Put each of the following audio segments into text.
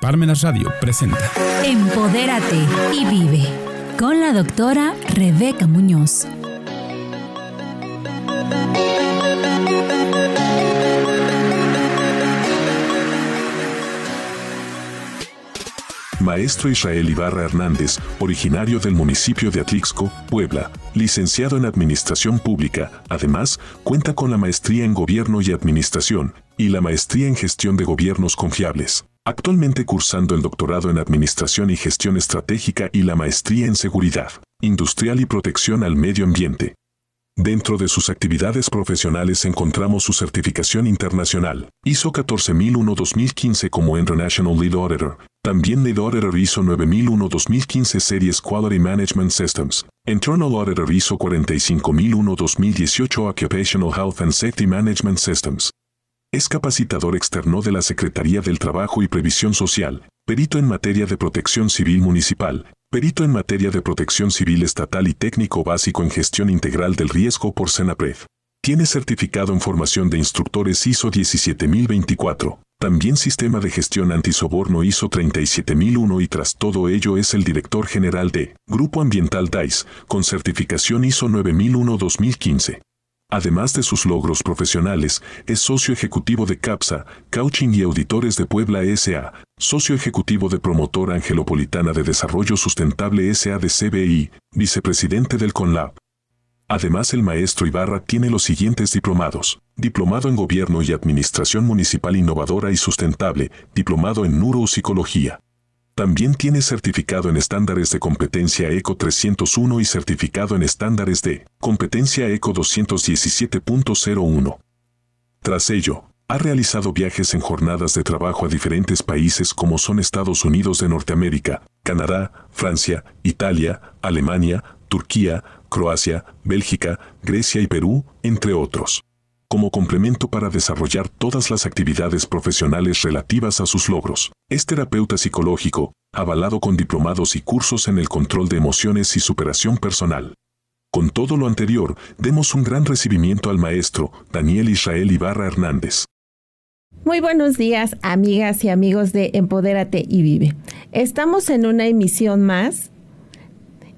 Parmenas Radio presenta Empodérate y vive con la doctora Rebeca Muñoz. Maestro Israel Ibarra Hernández, originario del municipio de Atlixco, Puebla, licenciado en Administración Pública, además, cuenta con la maestría en Gobierno y Administración, y la maestría en Gestión de Gobiernos Confiables. Actualmente cursando el doctorado en Administración y Gestión Estratégica y la maestría en Seguridad Industrial y Protección al Medio Ambiente. Dentro de sus actividades profesionales encontramos su certificación internacional, ISO 14001-2015 como International Lead Auditor, también Lead Auditor ISO 9001-2015 Series Quality Management Systems, Internal Auditor ISO 45001-2018 Occupational Health and Safety Management Systems. Es capacitador externo de la Secretaría del Trabajo y Previsión Social, perito en materia de protección civil municipal, perito en materia de protección civil estatal y técnico básico en gestión integral del riesgo por Senapred. Tiene certificado en formación de instructores ISO 17024, también sistema de gestión antisoborno ISO 37001 y tras todo ello es el director general de Grupo Ambiental DICE, con certificación ISO 9001-2015. Además de sus logros profesionales, es socio ejecutivo de CAPSA, Coaching y Auditores de Puebla S.A., socio ejecutivo de Promotora Angelopolitana de Desarrollo Sustentable S.A. de CBI, vicepresidente del CONLAB. Además, el maestro Ibarra tiene los siguientes diplomados. Diplomado en Gobierno y Administración Municipal Innovadora y Sustentable, Diplomado en Neuropsicología. También tiene certificado en estándares de competencia ECO 301 y certificado en estándares de competencia ECO 217.01. Tras ello, ha realizado viajes en jornadas de trabajo a diferentes países como son Estados Unidos de Norteamérica, Canadá, Francia, Italia, Alemania, Turquía, Croacia, Bélgica, Grecia y Perú, entre otros como complemento para desarrollar todas las actividades profesionales relativas a sus logros. Es terapeuta psicológico, avalado con diplomados y cursos en el control de emociones y superación personal. Con todo lo anterior, demos un gran recibimiento al maestro Daniel Israel Ibarra Hernández. Muy buenos días, amigas y amigos de Empodérate y Vive. Estamos en una emisión más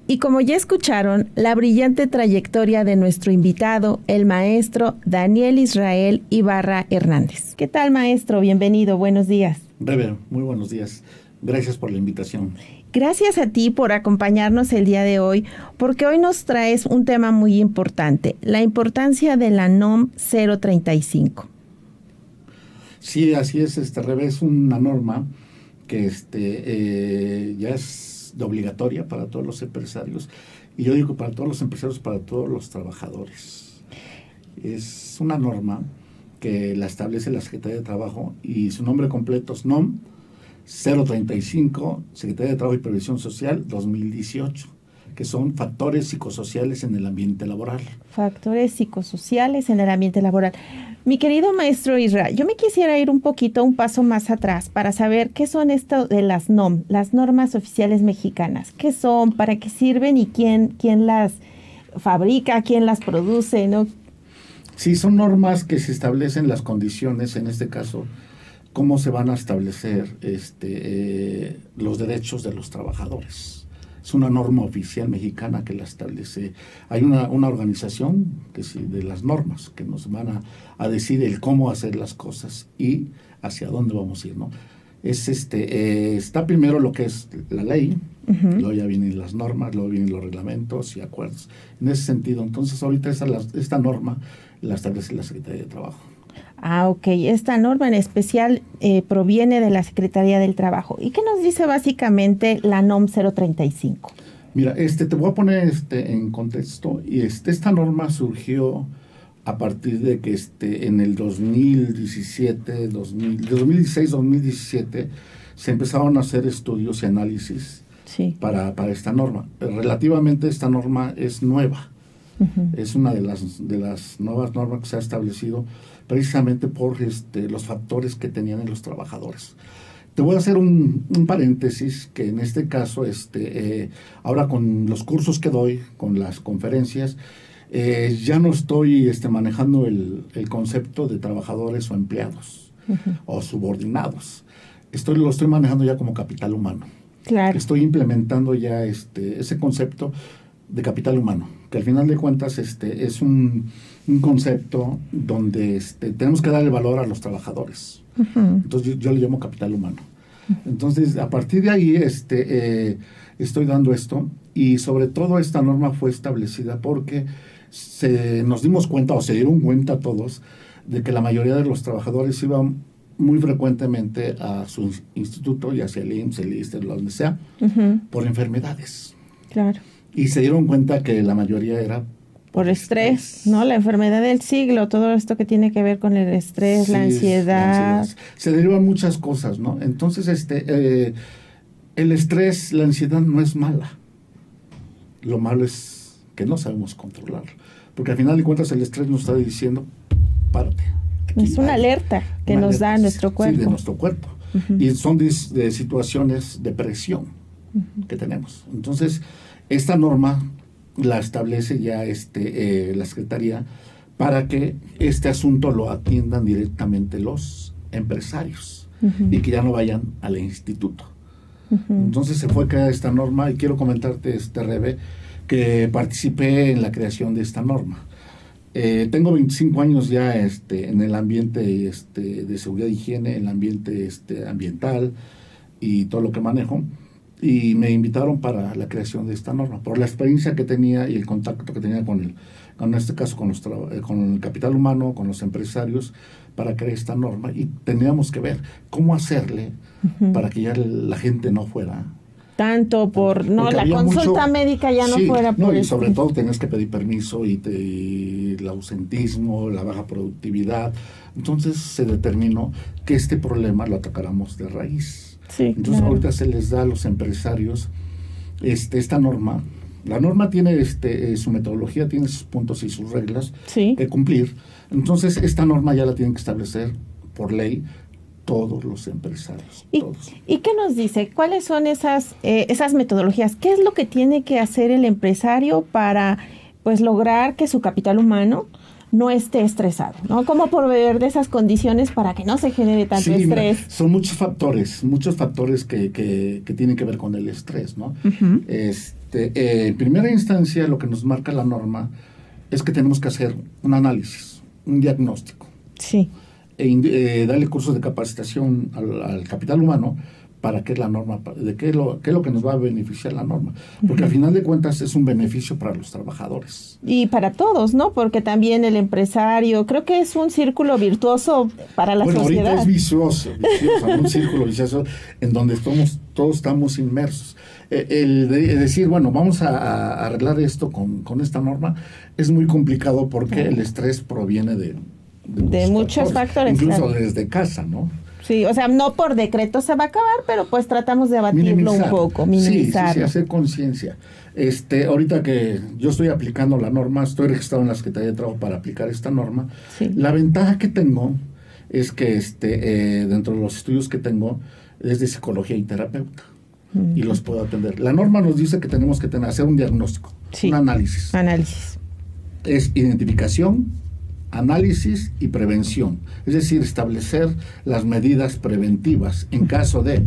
y como ya escucharon, la brillante trayectoria de nuestro invitado, el maestro Daniel Israel Ibarra Hernández. ¿Qué tal, maestro? Bienvenido, buenos días. Bebe, muy buenos días. Gracias por la invitación. Gracias a ti por acompañarnos el día de hoy, porque hoy nos traes un tema muy importante, la importancia de la NOM 035. Sí, así es, este revés, una norma que este, eh, ya es de obligatoria para todos los empresarios. Y yo digo para todos los empresarios, para todos los trabajadores. Es una norma que la establece la Secretaría de Trabajo y su nombre completo es NOM 035, Secretaría de Trabajo y Previsión Social 2018 que son factores psicosociales en el ambiente laboral. Factores psicosociales en el ambiente laboral. Mi querido maestro Israel, yo me quisiera ir un poquito, un paso más atrás para saber qué son esto de las NOM, las normas oficiales mexicanas. ¿Qué son? ¿Para qué sirven? ¿Y quién, quién las fabrica? ¿Quién las produce? ¿no? Sí, son normas que se establecen las condiciones, en este caso, cómo se van a establecer este, eh, los derechos de los trabajadores es una norma oficial mexicana que la establece. Hay una, organización que de las normas que nos van a, decir el cómo hacer las cosas y hacia dónde vamos a ir, ¿no? Es este, eh, está primero lo que es la ley, luego ya vienen las normas, luego vienen los reglamentos y acuerdos. En ese sentido, entonces ahorita esta, esta norma la establece la Secretaría de Trabajo. Ah, ok. Esta norma en especial eh, proviene de la Secretaría del Trabajo. ¿Y qué nos dice básicamente la NOM 035? Mira, este, te voy a poner este, en contexto. Y este, esta norma surgió a partir de que este, en el 2017, 2000, 2016, 2017, se empezaron a hacer estudios y análisis para, para esta norma. Relativamente esta norma es nueva. Es una de las, de las nuevas normas que se ha establecido precisamente por este, los factores que tenían en los trabajadores. Te voy a hacer un, paréntesis que en este caso, este, eh, ahora con los cursos que doy, con las conferencias, eh, ya no estoy este, manejando el, concepto de trabajadores o empleados o subordinados. estoy, lo estoy manejando ya como capital humano. Claro. Estoy implementando ya este, ese concepto de capital humano, que al final de cuentas este, es un, un concepto donde este, tenemos que dar el valor a los trabajadores. Entonces yo, yo le llamo capital humano. Entonces, a partir de ahí este, eh, estoy dando esto y sobre todo esta norma fue establecida porque se, nos dimos cuenta o se dieron cuenta todos de que la mayoría de los trabajadores iban muy frecuentemente a su instituto, ya sea el IMSS, el ISTE, donde sea, por enfermedades. Claro. Y se dieron cuenta que la mayoría era Por estrés, ¿no? La enfermedad del siglo, todo esto que tiene que ver con el estrés, la Sí, ansiedad. ansiedad. Se derivan muchas cosas, ¿no? Entonces, este, eh, el estrés, la ansiedad no es mala. Lo malo es que no sabemos controlarlo. Porque al final de cuentas el estrés nos está diciendo, párate. aquí Es una hay". alerta que Una nos da alerta, nuestro sí, cuerpo. de nuestro cuerpo. Y son dis- de situaciones de presión que tenemos. Entonces, esta norma la establece ya este, eh, la Secretaría para que este asunto lo atiendan directamente los empresarios y que ya no vayan al instituto. Entonces se fue creada esta norma y quiero comentarte, este Rebe, que participé en la creación de esta norma. Eh, tengo 25 años ya este, en el ambiente este, de seguridad e higiene, en el ambiente este, ambiental y todo lo que manejo. Y me invitaron para la creación de esta norma, por la experiencia que tenía y el contacto que tenía con el, con en este caso con, los eh, con el capital humano, con los empresarios, para crear esta norma. Y teníamos que ver cómo hacerle para que ya la gente no fuera Tanto por, no, porque la consulta mucho- médica ya no Sí, fuera no, por y este- sobre todo tenías que pedir permiso y, te- y el ausentismo, la baja productividad. Entonces se determinó que este problema lo atacáramos de raíz. Sí, Entonces claro. ahorita se les da a los empresarios este, esta norma. La norma tiene este, eh, su metodología, tiene sus puntos y sus reglas Sí. que cumplir. Entonces esta norma ya la tienen que establecer por ley todos los empresarios. ¿Y, todos. y qué nos dice? ¿Cuáles son esas, eh, esas metodologías? ¿Qué es lo que tiene que hacer el empresario para pues lograr que su capital humano no esté estresado? ¿no? ¿Cómo proveer de esas condiciones para que no se genere tanto Sí, mira, estrés? son muchos factores, muchos factores que, que, que tienen que ver con el estrés, ¿no? Este, eh, en primera instancia, lo que nos marca la norma es que tenemos que hacer un análisis, un diagnóstico, Sí, e eh, darle cursos de capacitación al, al capital humano para que la norma, de qué es lo, qué es lo que nos va a beneficiar la norma. Porque al final de cuentas es un beneficio para los trabajadores. y para todos, ¿no? Porque también el empresario, creo que es un círculo virtuoso para la bueno, sociedad. ahorita es vicioso, vicioso, un círculo vicioso en donde estamos, todos estamos inmersos. Eh, el de- decir, bueno, vamos a, a arreglar esto con, con esta norma es muy complicado porque el estrés proviene de, De muchos factores, Incluso claro. desde casa, ¿no? Sí, o sea, no por decreto se va a acabar, pero pues tratamos de abatirlo Minimizar. un poco, Sí, sí, sí, minimizarlo. hacer conciencia. Este, ahorita que yo estoy aplicando la norma, estoy registrado en la Secretaría de Trabajo para aplicar esta norma. Sí. La ventaja que tengo es que este, eh, dentro de los estudios que tengo es de psicología y terapeuta. Y los puedo atender. La norma nos dice que tenemos que tener, hacer un diagnóstico, Sí. un análisis. Análisis. Es identificación, análisis y prevención. Es decir, establecer las medidas preventivas en caso de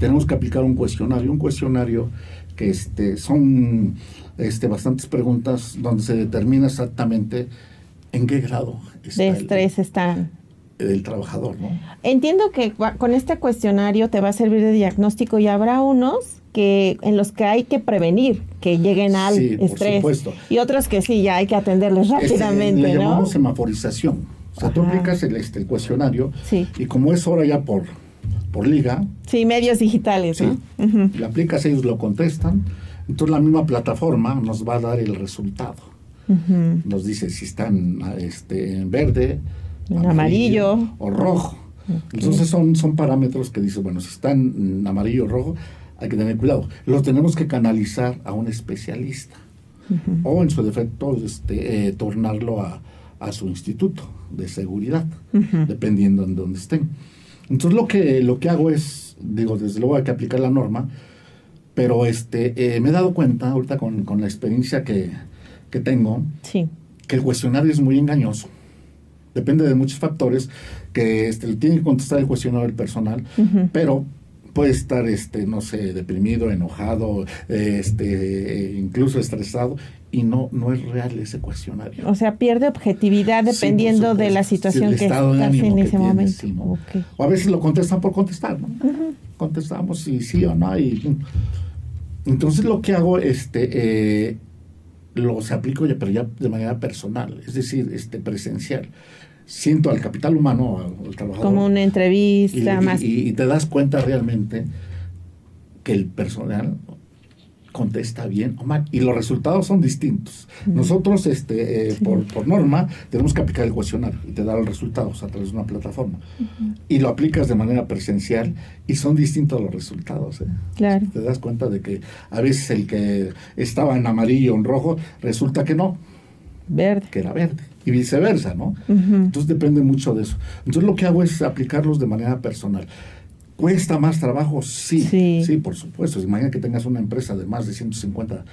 tenemos que aplicar un cuestionario, un cuestionario que este, son este, bastantes preguntas donde se determina exactamente en qué grado está De el- estrés están. el, trabajador, ¿no? Entiendo que con este cuestionario te va a servir de diagnóstico y habrá unos que en los que hay que prevenir que lleguen al Sí, por estrés supuesto. y otros que sí ya hay que atenderles Este, rápidamente, le ¿no? llamamos semaforización. O sea, tú aplicas el, este, el cuestionario Sí. y como es ahora ya por, por liga, Sí, medios digitales, Sí. ¿no? Ujú. le aplicas, ellos lo contestan, entonces la misma plataforma nos va a dar el resultado. Nos dice si están este, en verde, En amarillo. o rojo. Entonces son, son parámetros que dicen, bueno, si están en amarillo o rojo, hay que tener cuidado. Los tenemos que canalizar a un especialista. O en su defecto, este, eh, tornarlo a, a su instituto de seguridad, dependiendo en dónde estén. Entonces lo que, lo que hago es, digo, desde luego hay que aplicar la norma, pero este, eh, me he dado cuenta ahorita con, con la experiencia que, que tengo, Sí. que el cuestionario es muy engañoso. Depende de muchos factores que este, le tiene que contestar el cuestionario del personal, pero puede estar, este, no sé, deprimido, enojado, este, incluso estresado, y no, no es real ese cuestionario. O sea, pierde objetividad dependiendo de la situación que está en ese momento. O a veces lo contestan por contestar, ¿no? Contestamos si sí o no. Y, entonces lo que hago, este, eh, los aplico ya, pero ya de manera personal, es decir, este, presencial siento al capital humano, al, trabajador. Como una entrevista y, más. Y, te das cuenta realmente que el personal contesta bien o mal y los resultados son distintos. Nosotros, este, eh, por, norma, tenemos que aplicar el cuestionario y te da los resultados a través de una plataforma. Y lo aplicas de manera presencial y son distintos los resultados. ¿eh? Claro. Te das cuenta de que a veces el que estaba en amarillo o en rojo resulta que no. Verde. Que era verde y viceversa, ¿no? Entonces depende mucho de eso. Entonces lo que hago es aplicarlos de manera personal. ¿Cuesta más trabajo? Sí, sí, por supuesto. Imagina que tengas una empresa de más de 150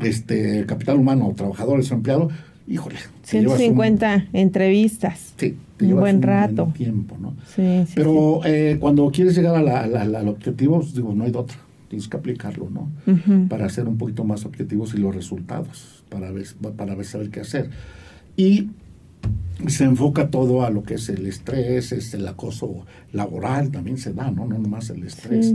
este, capital humano, trabajadores o empleados, híjole. 150 entrevistas. Sí, te un buen rato. tiempo, ¿no? Sí, Pero eh, cuando quieres llegar a la, al objetivo, digo, no hay de otra. Tienes que aplicarlo, ¿no? Para ser un poquito más objetivos y los resultados para ver, para ver saber qué hacer. Y se enfoca todo a lo que es el estrés, es el acoso laboral, también se da, ¿no? No nomás el estrés,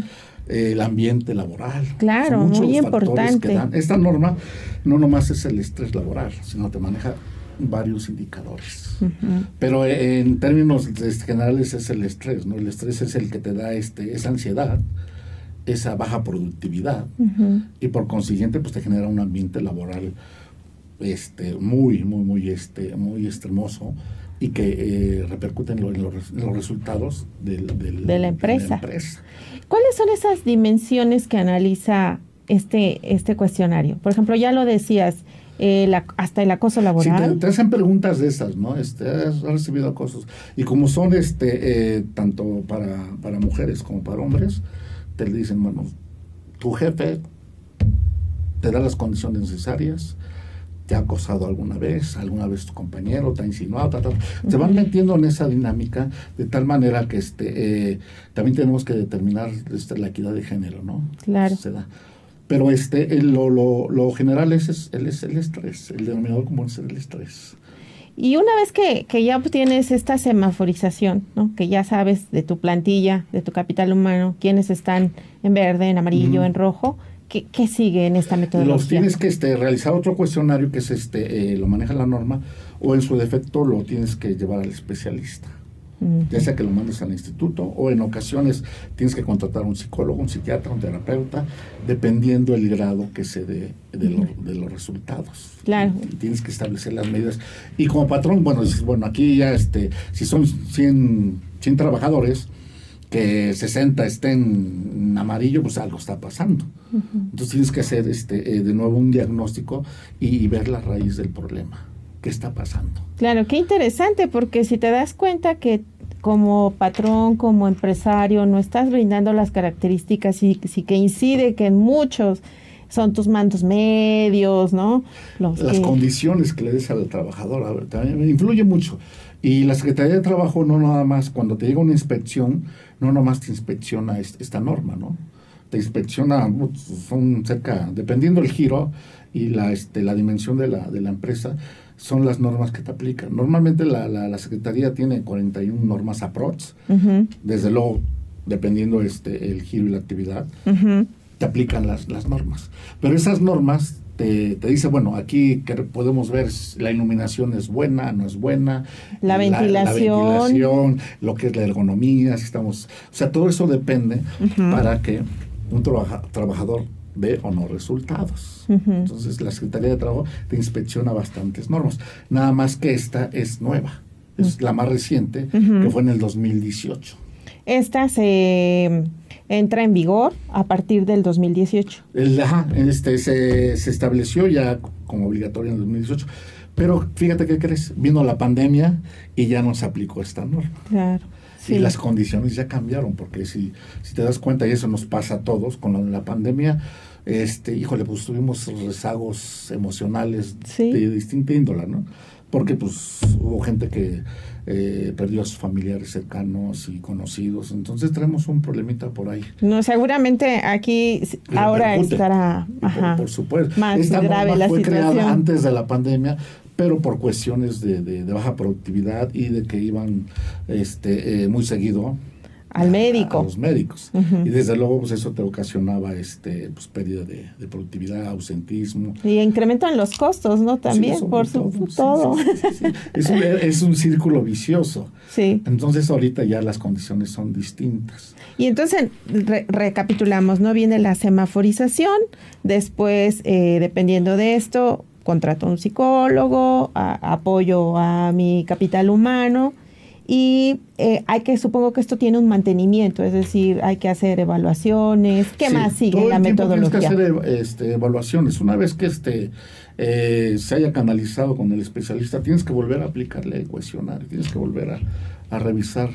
el ambiente laboral. Claro, muy importante. Esta norma no nomás es el estrés laboral, sino te maneja varios indicadores. Pero en términos generales es el estrés, ¿no? El estrés es el que te da este, esa ansiedad, esa baja productividad y por consiguiente pues te genera un ambiente laboral este, muy, muy, muy, este, muy extremoso y que eh, repercute en, los, resultados del, de, la empresa. ¿Cuáles son esas dimensiones que analiza este, este cuestionario? Por ejemplo, ya lo decías, eh, hasta el acoso laboral. Sí, te, hacen preguntas de esas, ¿no? Este, has, recibido acosos. Y como son este, eh, tanto para, para mujeres como para hombres, te dicen, bueno, tu jefe te da las condiciones necesarias, te ha acosado alguna vez, alguna vez tu compañero te ha insinuado, se van metiendo en esa dinámica de tal manera que este eh, también tenemos que determinar este, la equidad de género, ¿no? Claro. Pero este, lo, lo, lo, general es, es, el, es el estrés, el denominador común es el estrés. Y una vez que, que, ya obtienes esta semaforización, ¿no? que ya sabes de tu plantilla, de tu capital humano, quiénes están en verde, en amarillo, en rojo, ¿Qué, sigue en esta metodología? Los tienes que este, realizar otro cuestionario que es este, eh, lo maneja la norma, o en su defecto lo tienes que llevar al especialista. Ya sea que lo mandes al instituto o en ocasiones tienes que contratar a un psicólogo, un psiquiatra, un terapeuta, dependiendo el grado que se dé de, de los resultados. Claro. tienes que establecer las medidas. Y como patrón, bueno, bueno, aquí ya, este, si son 100, 100 trabajadores, que 60 estén en amarillo, pues algo está pasando. Entonces tienes que hacer este, eh, de nuevo un diagnóstico y, ver la raíz del problema. ¿Qué está pasando? Claro, qué interesante, porque si te das cuenta que como patrón, como empresario, no estás brindando las características y, sí que incide que en muchos son tus mandos medios, ¿no? las condiciones que le des al trabajador también influye mucho. Y la Secretaría de Trabajo no nada más, cuando te llega una inspección, no nomás te inspecciona esta norma, ¿no? Te inspecciona, son cerca, dependiendo el giro y la, este, la dimensión de la, de la empresa, son las normas que te aplican. Normalmente la, la, Secretaría tiene 41 normas APROCH, desde luego, dependiendo este, el giro y la actividad, te aplican las, las normas. Pero esas normas te, te, dice, bueno, aquí que podemos ver la iluminación es buena, no es buena. La ventilación. lo que es la ergonomía, si estamos... O sea, todo eso depende para que un trabajador ve o no resultados. Entonces, la Secretaría de Trabajo te inspecciona bastantes normas. Nada más que esta es nueva. Es la más reciente, que fue en el 2018. Esta se entra en vigor a partir del 2018. El, ajá, este, se, estableció ya como obligatorio en el 2018. Pero fíjate qué crees, vino la pandemia y ya no se aplicó esta norma. Claro. Y las condiciones ya cambiaron, porque si, si te das cuenta, y eso nos pasa a todos, con la, pandemia, este, híjole, pues tuvimos rezagos emocionales de distinta índole, ¿no? porque pues hubo gente que eh, perdió a sus familiares cercanos y conocidos, entonces tenemos un problemita por ahí. No, seguramente aquí ahora estará por, supuesto. más grave la fue situación. creada antes de la pandemia, pero por cuestiones de, de, baja productividad y de que iban este, eh, muy seguido al médico. A, los médicos. Y desde luego, pues eso te ocasionaba este, pues, pérdida de, productividad, ausentismo. Y incremento en los costos, ¿no? También, por su todo. es, un, es, un, círculo vicioso. Sí. Entonces, ahorita ya las condiciones son distintas. Y entonces, recapitulamos, ¿no? Viene la semaforización, después, eh, dependiendo de esto, contrato a un psicólogo, apoyo a mi capital humano y eh, hay que, supongo que esto tiene un mantenimiento, es decir, hay que hacer evaluaciones. ¿Qué más sigue la metodología? Tienes que hacer este, evaluaciones. Una vez que este eh, se haya canalizado con el especialista, tienes que volver a aplicarle el cuestionario, tienes que volver a, revisar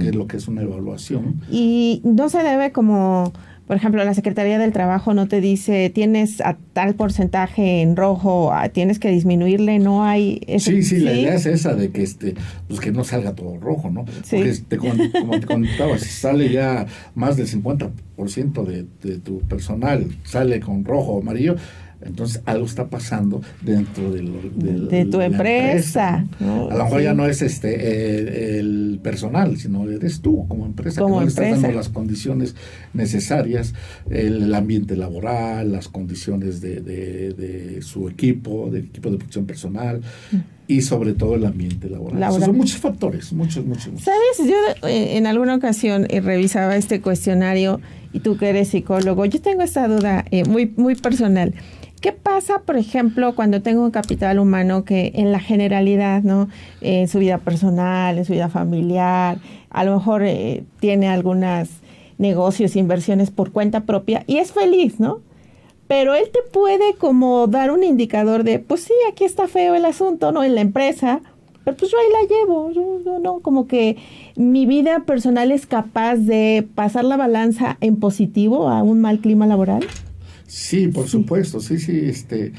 qué es lo que es una evaluación. Y no se debe como por ejemplo, la Secretaría del Trabajo no te dice tienes a tal porcentaje en rojo, tienes que disminuirle, no hay sí, sí, la idea es esa de que este pues que no salga todo rojo, ¿no? Sí. Porque este, como, te contaba, si sale ya más del 50% de, de tu personal sale con rojo o amarillo, entonces algo está pasando dentro de, de, tu empresa. a lo mejor ya no es este eh, el personal, sino eres tú como empresa como que no estás dando las condiciones necesarias, el, ambiente laboral, las condiciones de, su equipo, del equipo de producción personal. Mm. Y sobre todo el ambiente laboral. son muchos factores, muchos, muchos. Sabes, yo eh, en alguna ocasión eh, revisaba este cuestionario y tú que eres psicólogo, yo tengo esta duda muy, muy personal. ¿Qué pasa, por ejemplo, cuando tengo un capital humano que en la generalidad, ¿no? En su vida personal, en su vida familiar, a lo mejor eh, tiene algunos negocios, inversiones por cuenta propia y es feliz, ¿no? Pero él te puede como dar un indicador de, pues sí, aquí está feo el asunto, ¿no? En la empresa, pero pues yo ahí la llevo, yo, no, como que mi vida personal es capaz de pasar la balanza en positivo a un mal clima laboral. Sí, por supuesto, sí, sí, este,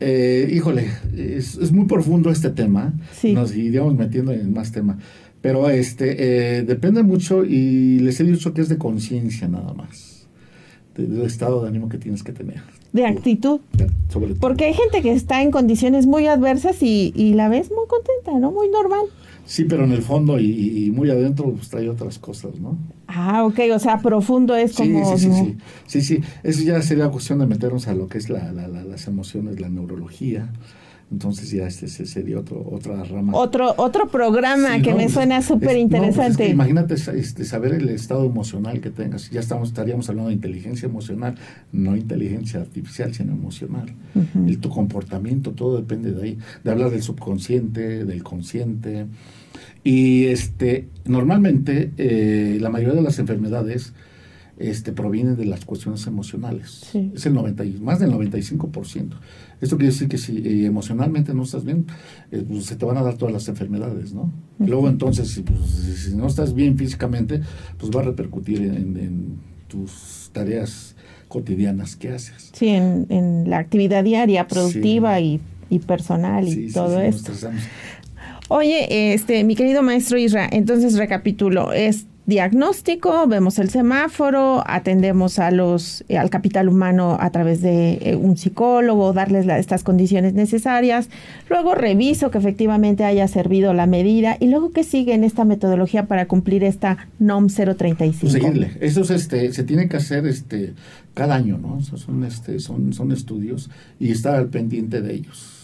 eh, híjole, es, muy profundo este tema, nos iríamos metiendo en más tema, pero este, eh, depende mucho y les he dicho que es de conciencia nada más, del estado de ánimo que tienes que tener. De actitud. sobre. Porque hay gente que está en condiciones muy adversas y, y la ves muy contenta, ¿no? Muy normal. Sí, pero en el fondo y, muy adentro pues trae otras cosas, ¿no? Ah, ok, o sea, profundo es como... Sí, sí, sí, sí, sí, eso ya sería cuestión de meternos a lo que es la, la, las emociones, la neurología, entonces ya este, sería otro, otra rama. Otro, otro programa que me pues, suena súper interesante. Pues imagínate este, saber el estado emocional que tengas. Ya estamos, estaríamos hablando de inteligencia emocional, no inteligencia artificial, sino emocional. el, tu comportamiento, todo depende de ahí. De hablar del subconsciente, del consciente. Y este, normalmente eh, la mayoría de las enfermedades este, provienen de las cuestiones emocionales. Es el 90, más del 95%. Esto quiere decir que si eh, emocionalmente no estás bien, eh, pues se te van a dar todas las enfermedades, ¿no? Luego entonces, si, pues, si, no estás bien físicamente, pues va a repercutir en, tus tareas cotidianas que haces. Sí, en, la actividad diaria, productiva y, personal y todo esto. Oye, este, mi querido maestro Isra, entonces recapitulo, es diagnóstico, vemos el semáforo, atendemos a los, eh, al capital humano a través de eh, un psicólogo, darles estas condiciones necesarias, luego reviso que efectivamente haya servido la medida y luego que sigue en esta metodología para cumplir esta NOM 035. Seguirle, eso este, se tiene que hacer este, cada año, ¿no? son, este, son, son estudios y estar al pendiente de ellos.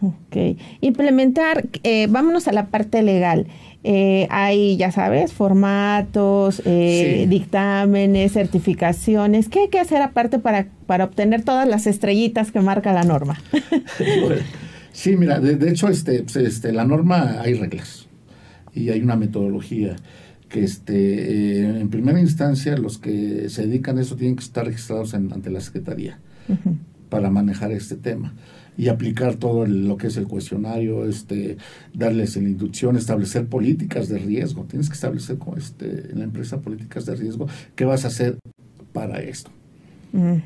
Ok, implementar, eh, vámonos a la parte legal. Eh, hay, ya sabes, formatos, eh, dictámenes, certificaciones. ¿Qué hay que hacer aparte para, para obtener todas las estrellitas que marca la norma? sí, mira, de, hecho, este, pues, este, la norma hay reglas y hay una metodología que este, eh, en primera instancia los que se dedican a eso tienen que estar registrados ante la Secretaría para manejar este tema y aplicar todo lo que es el cuestionario, este, darles la inducción, establecer políticas de riesgo. Tienes que establecer con este, en la empresa políticas de riesgo. ¿Qué vas a hacer para esto?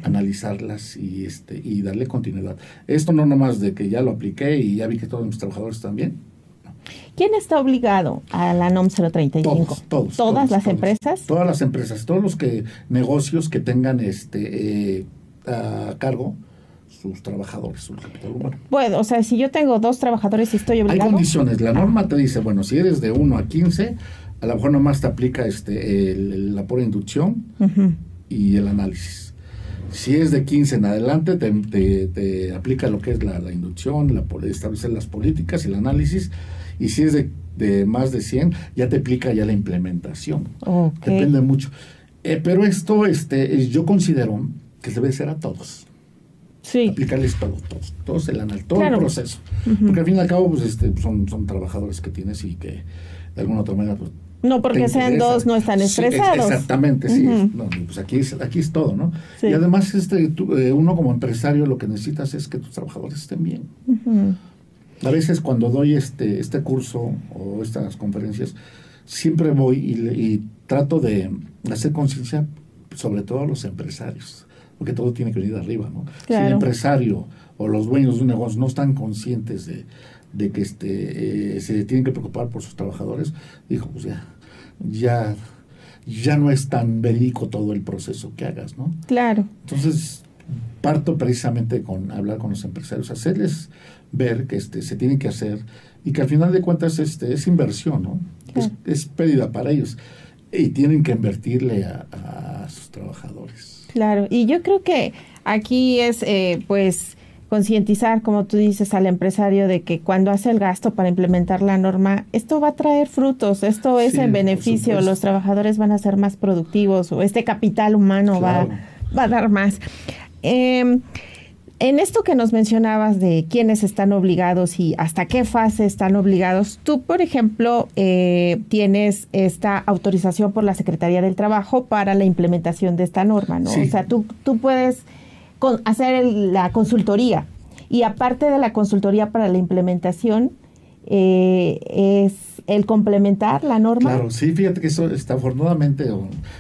analizarlas y este y darle continuidad. Esto no nomás de que ya lo apliqué y ya vi que todos mis trabajadores también. ¿Quién está obligado a la NOM 035? Todos, todos. ¿Todas las empresas? Todas las empresas, todos los que negocios que tengan este eh, a cargo sus trabajadores, su capital humano. Bueno, o sea, si yo tengo dos trabajadores y estoy obligado. Hay condiciones. La norma te dice, bueno, si eres de 1 a 15, a lo mejor nomás te aplica este el, la pura inducción y el análisis. Si es de 15 en adelante, te, te, aplica lo que es la, la inducción, la, establecer las políticas, el análisis. Y si es de, de, más de 100, ya te aplica ya la implementación. Depende mucho. Eh, pero esto, este, yo considero que debe ser a todos. Sí. Aplicarles todo, todos, todos el, todo el proceso. Porque al fin y al cabo, pues, este, son, son trabajadores que tienes y que de alguna otra manera pues, no porque sean dos no están estresados. exactamente, sí. pues aquí es, aquí es todo, ¿no? Y además este, eh, uno como empresario lo que necesitas es que tus trabajadores estén bien. A veces cuando doy este, este curso o estas conferencias, siempre voy y, trato de hacer conciencia sobre todo a los empresarios, porque todo tiene que venir de arriba, ¿no? Si el empresario o los dueños de un negocio no están conscientes de, de que este, eh, se tienen que preocupar por sus trabajadores, dijo, pues ya, ya, ya no es tan verídico todo el proceso que hagas, ¿no? Claro. Entonces, parto precisamente con hablar con los empresarios, hacerles ver que este, se tiene que hacer y que al final de cuentas este, es inversión, ¿no? Es, pérdida para ellos y tienen que invertirle a, sus trabajadores. Claro, y yo creo que aquí es, eh, pues, concientizar, como tú dices, al empresario de que cuando hace el gasto para implementar la norma, esto va a traer frutos, esto es en beneficio, los trabajadores van a ser más productivos o este capital humano va, va, a dar más. Em, en esto que nos mencionabas de quiénes están obligados y hasta qué fase están obligados, tú, por ejemplo, eh, tienes esta autorización por la Secretaría del Trabajo para la implementación de esta norma, ¿no? O sea, tú, tú puedes hacer la consultoría. Y aparte de la consultoría para la implementación, eh, es el complementar la norma. Claro, sí, fíjate que eso está afortunadamente,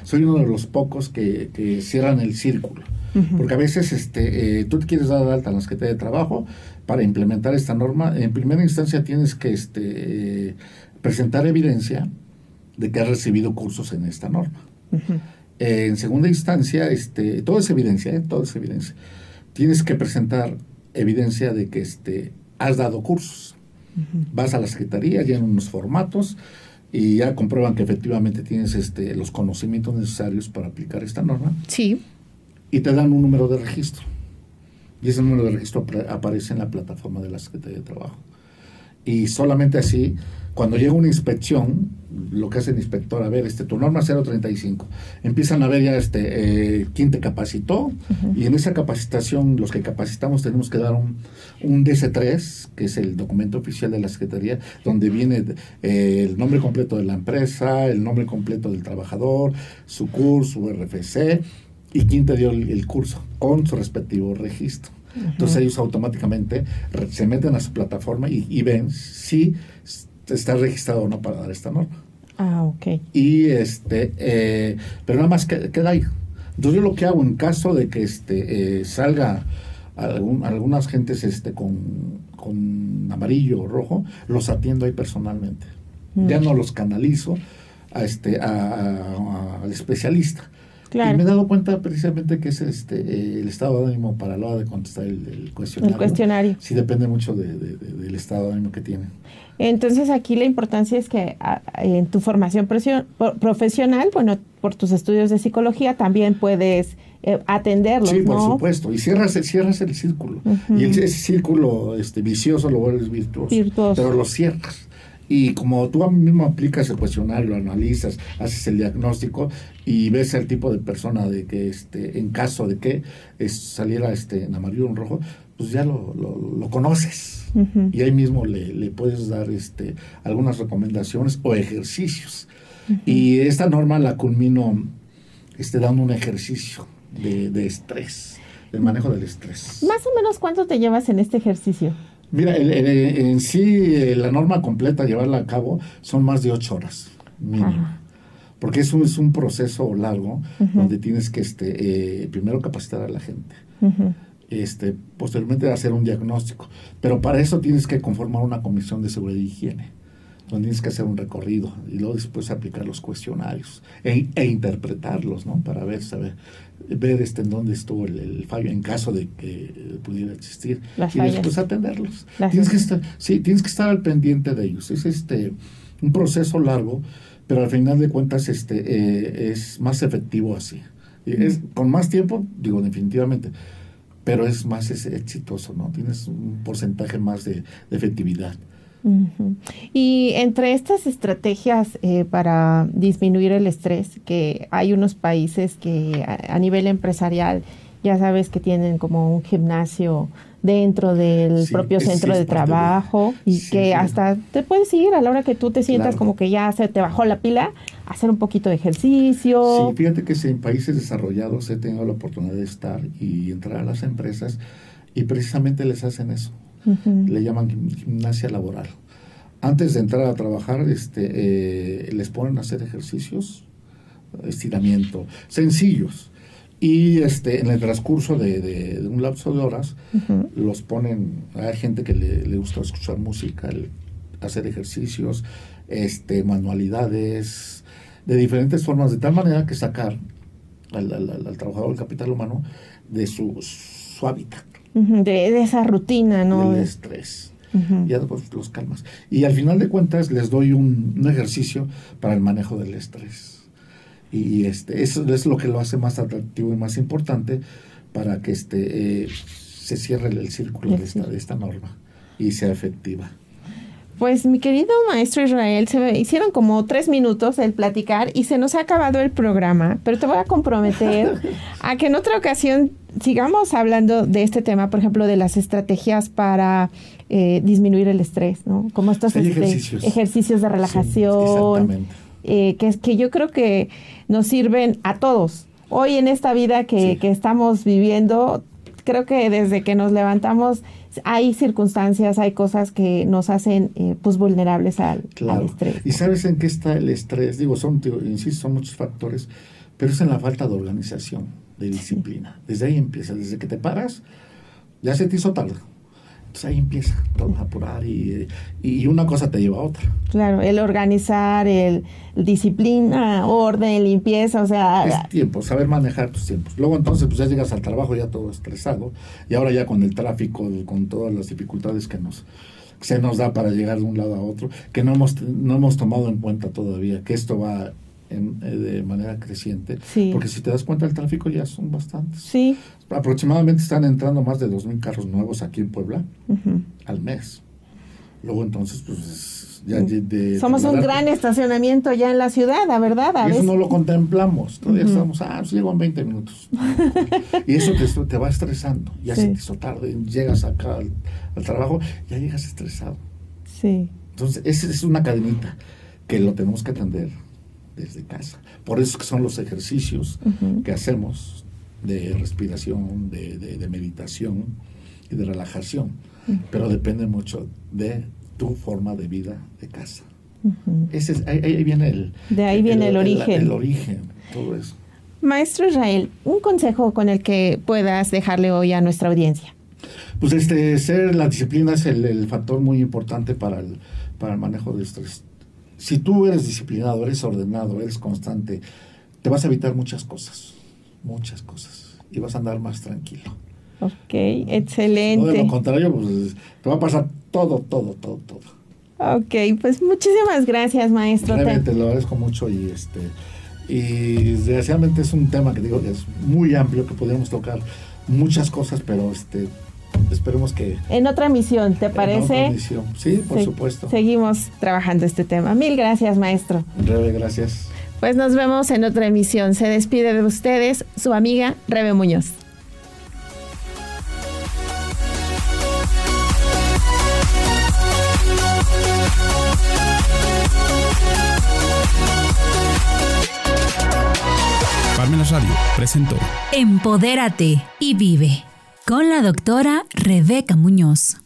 soy uno de los pocos que, cierran el círculo. Porque a veces este, eh, tú te quieres dar alta en las que te de trabajo para implementar esta norma. En primera instancia tienes que este, presentar evidencia de que has recibido cursos en esta norma en segunda instancia, este, todo es evidencia, ¿eh? todo es evidencia. Tienes que presentar evidencia de que este, has dado cursos. Vas a la secretaría, llenan unos formatos y ya comprueban que efectivamente tienes este, los conocimientos necesarios para aplicar esta norma. Sí. Y te dan un número de registro. Y ese número de registro aparece en la plataforma de la Secretaría de Trabajo. Y solamente así cuando llega una inspección, lo que hace el inspector, a ver, este, tu norma 035, empiezan a ver ya este, eh, quién te capacitó, y en esa capacitación, los que capacitamos tenemos que dar un, un DC3, que es el documento oficial de la Secretaría, donde viene eh, el nombre completo de la empresa, el nombre completo del trabajador, su curso, su RFC, y quién te dio el curso, con su respectivo registro. Entonces ellos automáticamente se meten a su plataforma y, y ven si está registrado o no para dar esta norma. Ah, ok. Y este, eh, pero nada más queda ahí. Entonces yo lo que hago en caso de que este eh, salga algún, algunas gentes este con, con amarillo o rojo, los atiendo ahí personalmente. Ya mm. no los canalizo a este al especialista. Y me he dado cuenta precisamente que es este el estado de ánimo para la hora de contestar el, cuestionario. El cuestionario. Sí, depende mucho del estado de ánimo que tienen. Entonces aquí la importancia es que en tu formación profesional, bueno, por tus estudios de psicología también puedes eh, atenderlos, Sí, por supuesto. Y cierras, cierras el círculo. Y ese círculo este, vicioso lo vuelves virtuoso. virtuoso. Pero lo cierras. Y como tú mismo aplicas el cuestionario, lo analizas, haces el diagnóstico y ves el tipo de persona de que este, en caso de que saliera este, en amarillo o en rojo, pues ya lo, lo, conoces. Y ahí mismo le, le, puedes dar este, algunas recomendaciones o ejercicios. Y esta norma la culmino este, dando un ejercicio de, de estrés, del manejo del estrés. Más o menos cuánto te llevas en este ejercicio? Mira, en sí, eh, la norma completa, llevarla a cabo, son más de ocho horas mínimo. porque eso es un proceso largo donde tienes que este, eh, primero capacitar a la gente. Este, posteriormente hacer un diagnóstico. Pero para eso tienes que conformar una comisión de seguridad y higiene, donde tienes que hacer un recorrido y luego después aplicar los cuestionarios e, e interpretarlos, ¿no? Para ver, saber, ver este, en dónde estuvo el, fallo en caso de que pudiera existir y después atenderlos. tienes que estar, sí, tienes que estar al pendiente de ellos. Es este un proceso largo pero al final de cuentas este, eh, es más efectivo así. Es, con más tiempo, digo definitivamente, pero es más exitoso, ¿no? Tienes un porcentaje más de, efectividad. Y entre estas estrategias eh, para disminuir el estrés, que hay unos países que a nivel empresarial ya sabes que tienen como un gimnasio dentro del propio centro de trabajo y que hasta te puedes ir a la hora que tú te sientas como que ya se te bajó la pila, hacer un poquito de ejercicio. Sí, fíjate que en países desarrollados he tenido la oportunidad de estar y entrar a las empresas y precisamente les hacen eso. Le llaman gimnasia laboral. Antes de entrar a trabajar, este, eh, les ponen a hacer ejercicios, estiramiento, sencillos y este, en el transcurso de, un lapso de horas, los ponen, hay gente que le, gusta escuchar música, hacer ejercicios, este, manualidades, de diferentes formas, de tal manera que sacar al, trabajador del capital humano de su, su hábitat. de, esa rutina, ¿no? Del estrés. Ya después los calmas. Y al final de cuentas les doy un, un ejercicio para el manejo del estrés y este, eso es lo que lo hace más atractivo y más importante para que este, eh, se cierre el, círculo de esta, de esta norma y sea efectiva. Pues mi querido maestro Israel, se hicieron como tres minutos el platicar y se nos ha acabado el programa, pero te voy a comprometer a que en otra ocasión sigamos hablando de este tema, por ejemplo, de las estrategias para eh, disminuir el estrés, ¿no? Como estos este, ejercicios. ejercicios. de relajación, eh, que, que yo creo que nos sirven a todos. Hoy en esta vida que, estamos viviendo, creo que desde que nos levantamos hay circunstancias, hay cosas que nos hacen eh, pues vulnerables al, estrés. ¿Y sabes en qué está el estrés? Digo, son, insisto, son muchos factores, pero es en la falta de organización, de disciplina. Desde ahí empieza, desde que te paras, ya se te hizo tarde pues ahí empieza todo a apurar y, y, una cosa te lleva a otra. Claro, el organizar, el, disciplina, orden, limpieza, o sea... Es tiempo, saber manejar tus tiempos. Luego entonces pues ya llegas al trabajo ya todo estresado y ahora ya con el tráfico, con todas las dificultades que nos se nos da para llegar de un lado a otro, que no hemos, no hemos tomado en cuenta todavía, que esto va eh, de manera creciente. Porque si te das cuenta, el tráfico ya son bastantes. Sí. Aproximadamente están entrando más de 2.000 carros nuevos aquí en Puebla al mes. Luego entonces, pues ya de, Somos un gran estacionamiento ya en la ciudad, la verdad. y eso no lo contemplamos. Todavía estamos, ah, pues llego en 20 minutos. y eso te, te, va estresando. Ya se te hizo tarde, llegas acá al, trabajo, ya llegas estresado. Sí. Entonces, esa es una cadenita que lo tenemos que atender desde casa. Por eso que son los ejercicios que hacemos de respiración, de, meditación y de relajación. Pero depende mucho de tu forma de vida de casa. Ese es, ahí, viene el... De ahí viene el, origen. El, origen, todo eso. Maestro Israel, un consejo con el que puedas dejarle hoy a nuestra audiencia. Pues este, ser la disciplina es el, factor muy importante para el, para el manejo de estrés si tú eres disciplinado, eres ordenado, eres constante, te vas a evitar muchas cosas, muchas cosas, y vas a andar más tranquilo. Ok, excelente. No de lo contrario, pues te va a pasar todo, todo, todo, todo. Ok, pues muchísimas gracias, maestro. Realmente te lo agradezco mucho y este y desgraciadamente es un tema que digo que es muy amplio que podríamos tocar muchas cosas, pero este esperemos que... En otra misión, ¿te parece? En otra Sí, por supuesto. Seguimos trabajando este tema. Mil gracias, maestro. Rebe, gracias. Pues nos vemos en otra emisión. Se despide de ustedes su amiga Rebe Muñoz. Parmenas Radio presentó Empodérate y vive con la doctora Rebeca Muñoz.